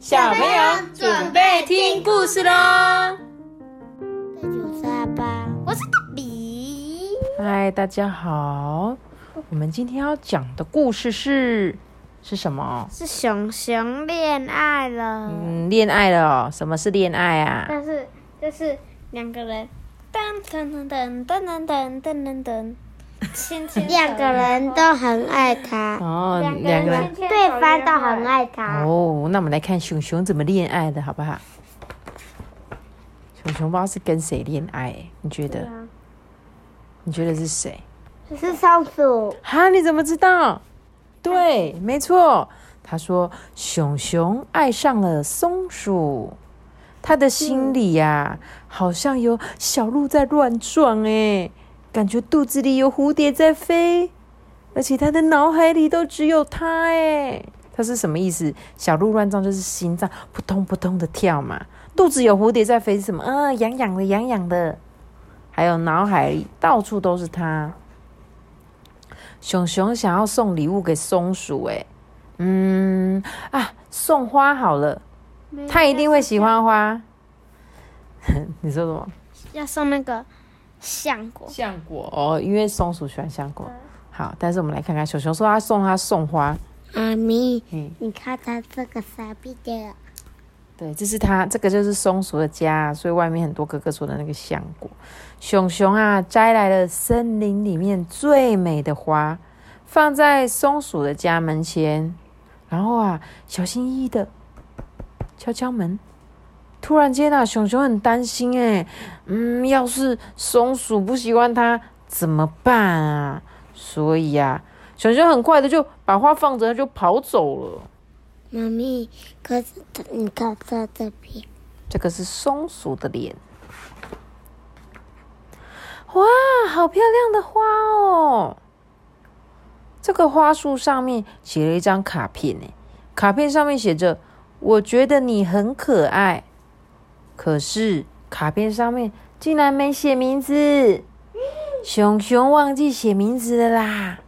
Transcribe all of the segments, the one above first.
小朋友准备听故事喽！这就是阿爸，我是豆比。嗨，大家好，我们今天要讲的故事是是什么？是熊熊恋爱了。嗯，恋爱了哦。什么是恋爱啊？但是就是两个人，噔噔噔噔噔噔噔噔噔，牵牵两个人都很爱他。哦，两个人对方都很爱他。哦，那我们来看熊熊怎么恋爱的，好不好？熊熊不知道是跟谁恋爱，你觉得？你觉得是谁？是松鼠。哈，你怎么知道？对，没错。他说熊熊爱上了松鼠，他的心里呀，好像有小鹿在乱撞，哎，感觉肚子里有蝴蝶在飞，而且他的脑海里都只有他，哎，他是什么意思？小鹿乱撞就是心脏扑通扑通的跳嘛，肚子有蝴蝶在飞是什么？啊，痒痒的，痒痒的。还有脑海里到处都是他。熊熊想要送礼物给松鼠，哎，嗯啊，送花好了，他一定会喜欢花。你说什么？要送那个橡果。橡果哦，因为松鼠喜欢橡果。好，但是我们来看看，熊熊说他送他送花。妈咪，你看他这个傻逼的。对，这是它，这个就是松鼠的家，所以外面很多哥哥说的那个橡果。熊熊啊，摘来了森林里面最美的花，放在松鼠的家门前，然后啊，小心翼翼的敲敲门。突然间啊，熊熊很担心，哎，嗯，要是松鼠不喜欢它怎么办啊？所以啊，熊熊很快的就把花放着，就跑走了。妈咪，可是你看它这边，这个是松鼠的脸。哇，好漂亮的花哦！这个花束上面写了一张卡片呢，卡片上面写着：“我觉得你很可爱。”可是卡片上面竟然没写名字，熊熊忘记写名字了啦。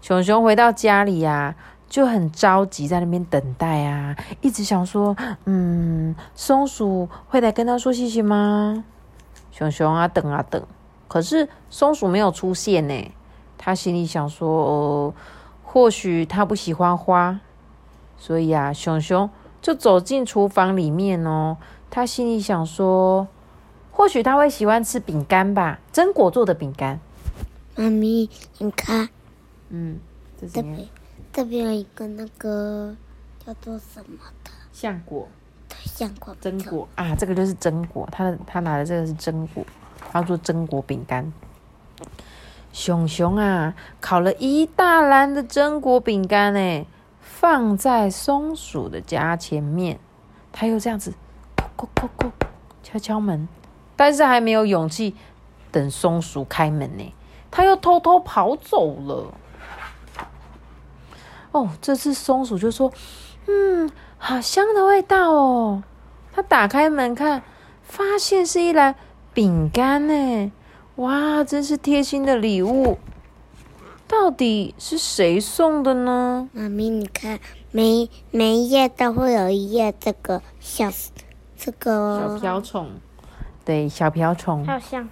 熊熊回到家里呀。就很着急，在那边等待啊，一直想说，嗯，松鼠会来跟他说谢谢吗？熊熊啊，等啊等，可是松鼠没有出现呢。他心里想说，或许他不喜欢花，所以啊，熊熊就走进厨房里面哦。他心里想说，或许他会喜欢吃饼干吧，榛果做的饼干。妈咪，你看，嗯，这是什么？这边有一个那个叫做什么的橡果，对，橡果，榛果啊，这个就是榛果，他的他拿的这个是榛果，他做榛果饼干。熊熊啊，烤了一大篮的榛果饼干呢，放在松鼠的家前面，他又这样子，叩叩叩叩，敲敲门，但是还没有勇气等松鼠开门呢，他又偷偷跑走了。哦，这次松鼠就说：“嗯，好香的味道哦。”他打开门看，发现是一篮饼干呢。哇，真是贴心的礼物！到底是谁送的呢？妈咪，你看，每每一页都会有一页这个小这个小瓢虫，对，小瓢虫。好像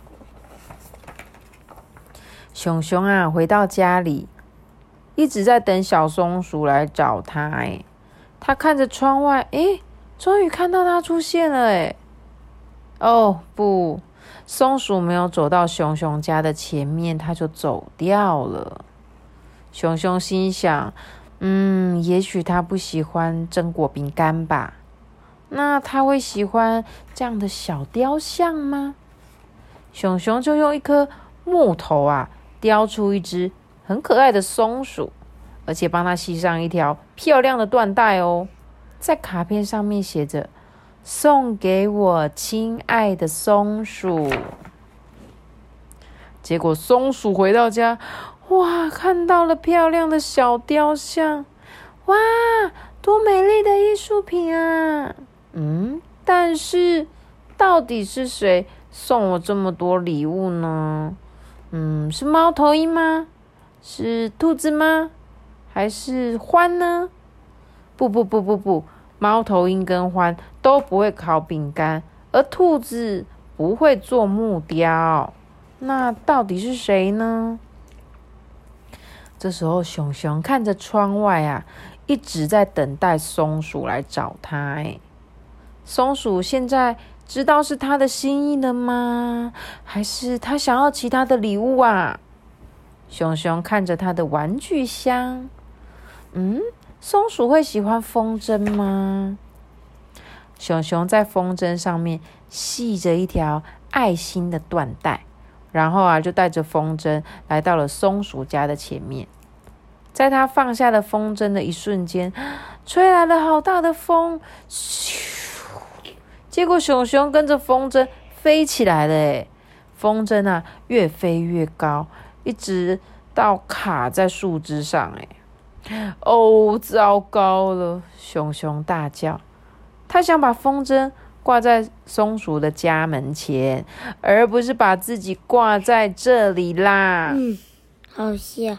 熊熊啊，回到家里。一直在等小松鼠来找他，哎，他看着窗外，哎，终于看到它出现了，哎，哦不，松鼠没有走到熊熊家的前面，它就走掉了。熊熊心想，嗯，也许它不喜欢榛果饼干吧？那它会喜欢这样的小雕像吗？熊熊就用一颗木头啊，雕出一只。很可爱的松鼠，而且帮它系上一条漂亮的缎带哦。在卡片上面写着：“送给我亲爱的松鼠。”结果松鼠回到家，哇，看到了漂亮的小雕像，哇，多美丽的艺术品啊！嗯，但是到底是谁送我这么多礼物呢？嗯，是猫头鹰吗？是兔子吗？还是獾呢？不不不不不，猫头鹰跟獾都不会烤饼干，而兔子不会做木雕。那到底是谁呢？这时候，熊熊看着窗外啊，一直在等待松鼠来找他。哎，松鼠现在知道是他的心意了吗？还是他想要其他的礼物啊？熊熊看着他的玩具箱，嗯，松鼠会喜欢风筝吗？熊熊在风筝上面系着一条爱心的缎带。然后啊，就带着风筝来到了松鼠家的前面。在他放下了风筝的一瞬间，吹来了好大的风，咻！结果熊熊跟着风筝飞起来了，哎，风筝啊越飞越高，一直到卡在树枝上，哎，哦，糟糕了！熊熊大叫，他想把风筝。挂在松鼠的家门前，而不是把自己挂在这里啦。嗯，好笑。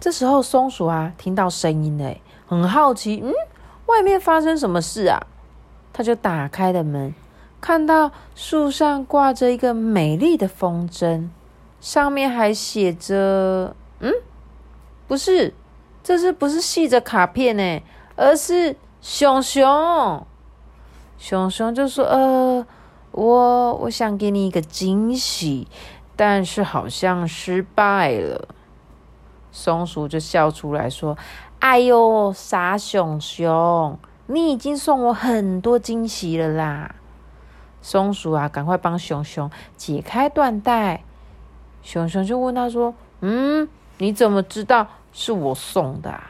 这时候，松鼠啊听到声音嘞，很好奇，嗯，外面发生什么事啊？他就打开了门，看到树上挂着一个美丽的风筝，上面还写着，嗯，不是，这是不是系着卡片呢？而是。熊熊，熊熊就说：“呃，我我想给你一个惊喜，但是好像失败了。”松鼠就笑出来说：“哎呦，傻熊熊，你已经送我很多惊喜了啦！”松鼠啊，赶快帮熊熊解开缎带。熊熊就问他说：“嗯，你怎么知道是我送的？”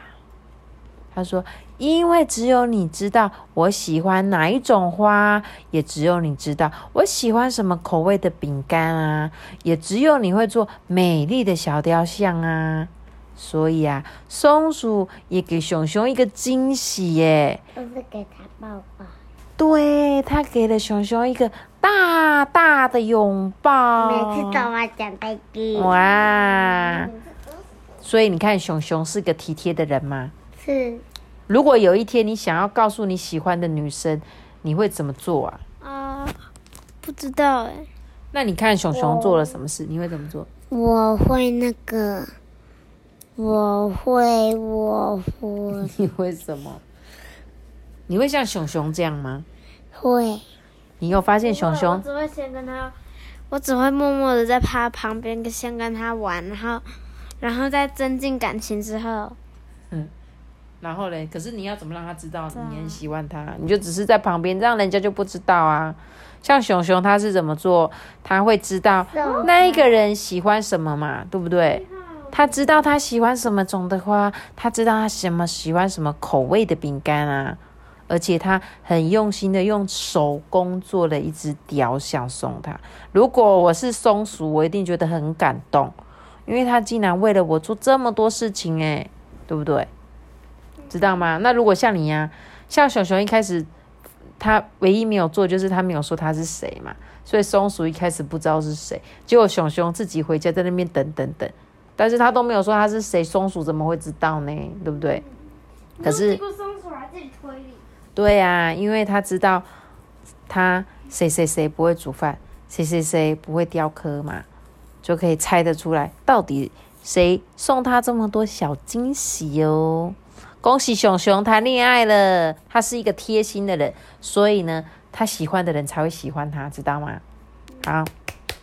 他说。因为只有你知道我喜欢哪一种花，也只有你知道我喜欢什么口味的饼干啊，也只有你会做美丽的小雕像啊。所以啊，松鼠也给熊熊一个惊喜耶，就是给他抱抱。对他给了熊熊一个大大的拥抱。每次都要讲再见。哇！所以你看，熊熊是个体贴的人吗？是。如果有一天你想要告诉你喜欢的女生，你会怎么做啊？啊，不知道哎。那你看熊熊做了什么事？你会怎么做？我会那个，我会，我会。你会什么？你会像熊熊这样吗？会。你有发现熊熊？我只会先跟他，我只会默默的在他旁边先跟他玩，然后，然后在增进感情之后，嗯。然后嘞，可是你要怎么让他知道你很喜欢他？你就只是在旁边，让人家就不知道啊。像熊熊他是怎么做？他会知道那一个人喜欢什么嘛，对不对？他知道他喜欢什么种的花，他知道他什么喜欢什么口味的饼干啊。而且他很用心的用手工做了一只雕像送他。如果我是松鼠，我一定觉得很感动，因为他竟然为了我做这么多事情，诶，对不对？知道吗？那如果像你呀，像熊熊一开始，他唯一没有做就是他没有说他是谁嘛，所以松鼠一开始不知道是谁，结果熊熊自己回家在那边等等等，但是他都没有说他是谁，松鼠怎么会知道呢？对不对？可是松鼠还自己推理。对呀，因为他知道他谁谁谁不会煮饭，谁谁谁不会雕刻嘛，就可以猜得出来到底谁送他这么多小惊喜哦。恭喜熊熊谈恋爱了，他是一个贴心的人，所以呢，他喜欢的人才会喜欢他，知道吗？好，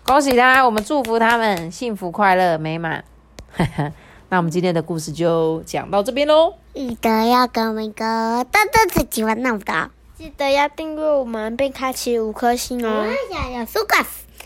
恭喜他，我们祝福他们幸福快乐美满。那我们今天的故事就讲到这边喽。记得要给我们一个大大的喜欢那么高，记得要订阅我们并开启五颗星哦。我想要苏格斯，